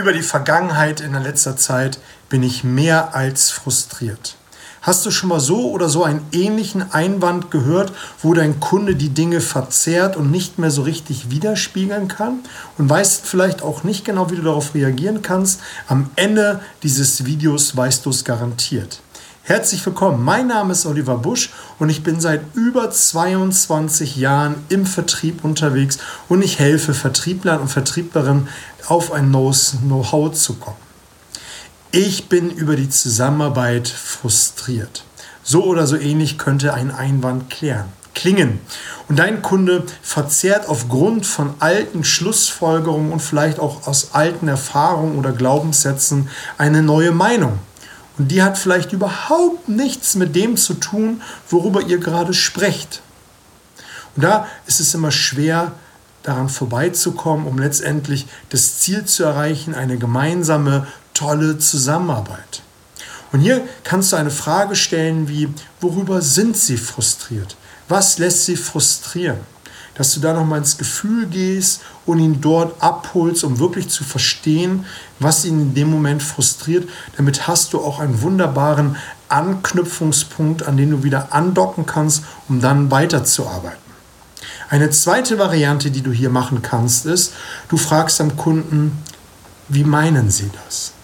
Über die Vergangenheit in der letzter Zeit bin ich mehr als frustriert. Hast du schon mal so oder so einen ähnlichen Einwand gehört, wo dein Kunde die Dinge verzerrt und nicht mehr so richtig widerspiegeln kann und weißt vielleicht auch nicht genau, wie du darauf reagieren kannst? Am Ende dieses Videos weißt du es garantiert. Herzlich willkommen, mein Name ist Oliver Busch und ich bin seit über 22 Jahren im Vertrieb unterwegs und ich helfe Vertrieblern und Vertrieblerinnen auf ein neues Know-how zu kommen. Ich bin über die Zusammenarbeit frustriert. So oder so ähnlich könnte ein Einwand klären, klingen. Und dein Kunde verzehrt aufgrund von alten Schlussfolgerungen und vielleicht auch aus alten Erfahrungen oder Glaubenssätzen eine neue Meinung. Und die hat vielleicht überhaupt nichts mit dem zu tun, worüber ihr gerade sprecht. Und da ist es immer schwer, daran vorbeizukommen, um letztendlich das Ziel zu erreichen, eine gemeinsame tolle Zusammenarbeit. Und hier kannst du eine Frage stellen wie, worüber sind sie frustriert? Was lässt sie frustrieren? Dass du da nochmal ins Gefühl gehst und ihn dort abholst, um wirklich zu verstehen, was ihn in dem Moment frustriert. Damit hast du auch einen wunderbaren Anknüpfungspunkt, an den du wieder andocken kannst, um dann weiterzuarbeiten. Eine zweite Variante, die du hier machen kannst, ist, du fragst am Kunden, wie meinen sie das?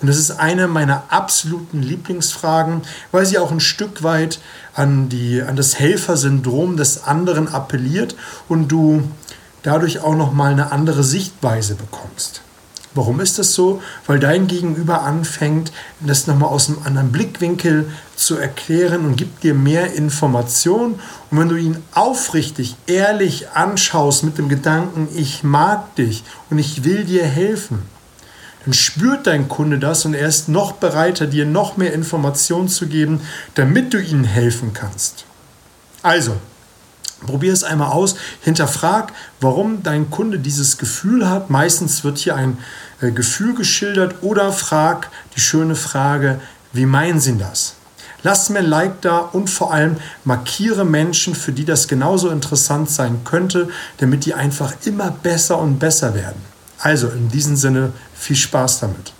Und das ist eine meiner absoluten Lieblingsfragen, weil sie auch ein Stück weit an, die, an das Helfersyndrom des anderen appelliert und du dadurch auch nochmal eine andere Sichtweise bekommst. Warum ist das so? Weil dein Gegenüber anfängt, das nochmal aus einem anderen Blickwinkel zu erklären und gibt dir mehr Information. Und wenn du ihn aufrichtig, ehrlich anschaust mit dem Gedanken, ich mag dich und ich will dir helfen, dann spürt dein Kunde das und er ist noch bereiter, dir noch mehr Informationen zu geben, damit du ihnen helfen kannst. Also, probier es einmal aus, hinterfrag, warum dein Kunde dieses Gefühl hat. Meistens wird hier ein äh, Gefühl geschildert oder frag die schöne Frage, wie meinen Sie das? Lass mir ein Like da und vor allem markiere Menschen, für die das genauso interessant sein könnte, damit die einfach immer besser und besser werden. Also in diesem Sinne viel Spaß damit.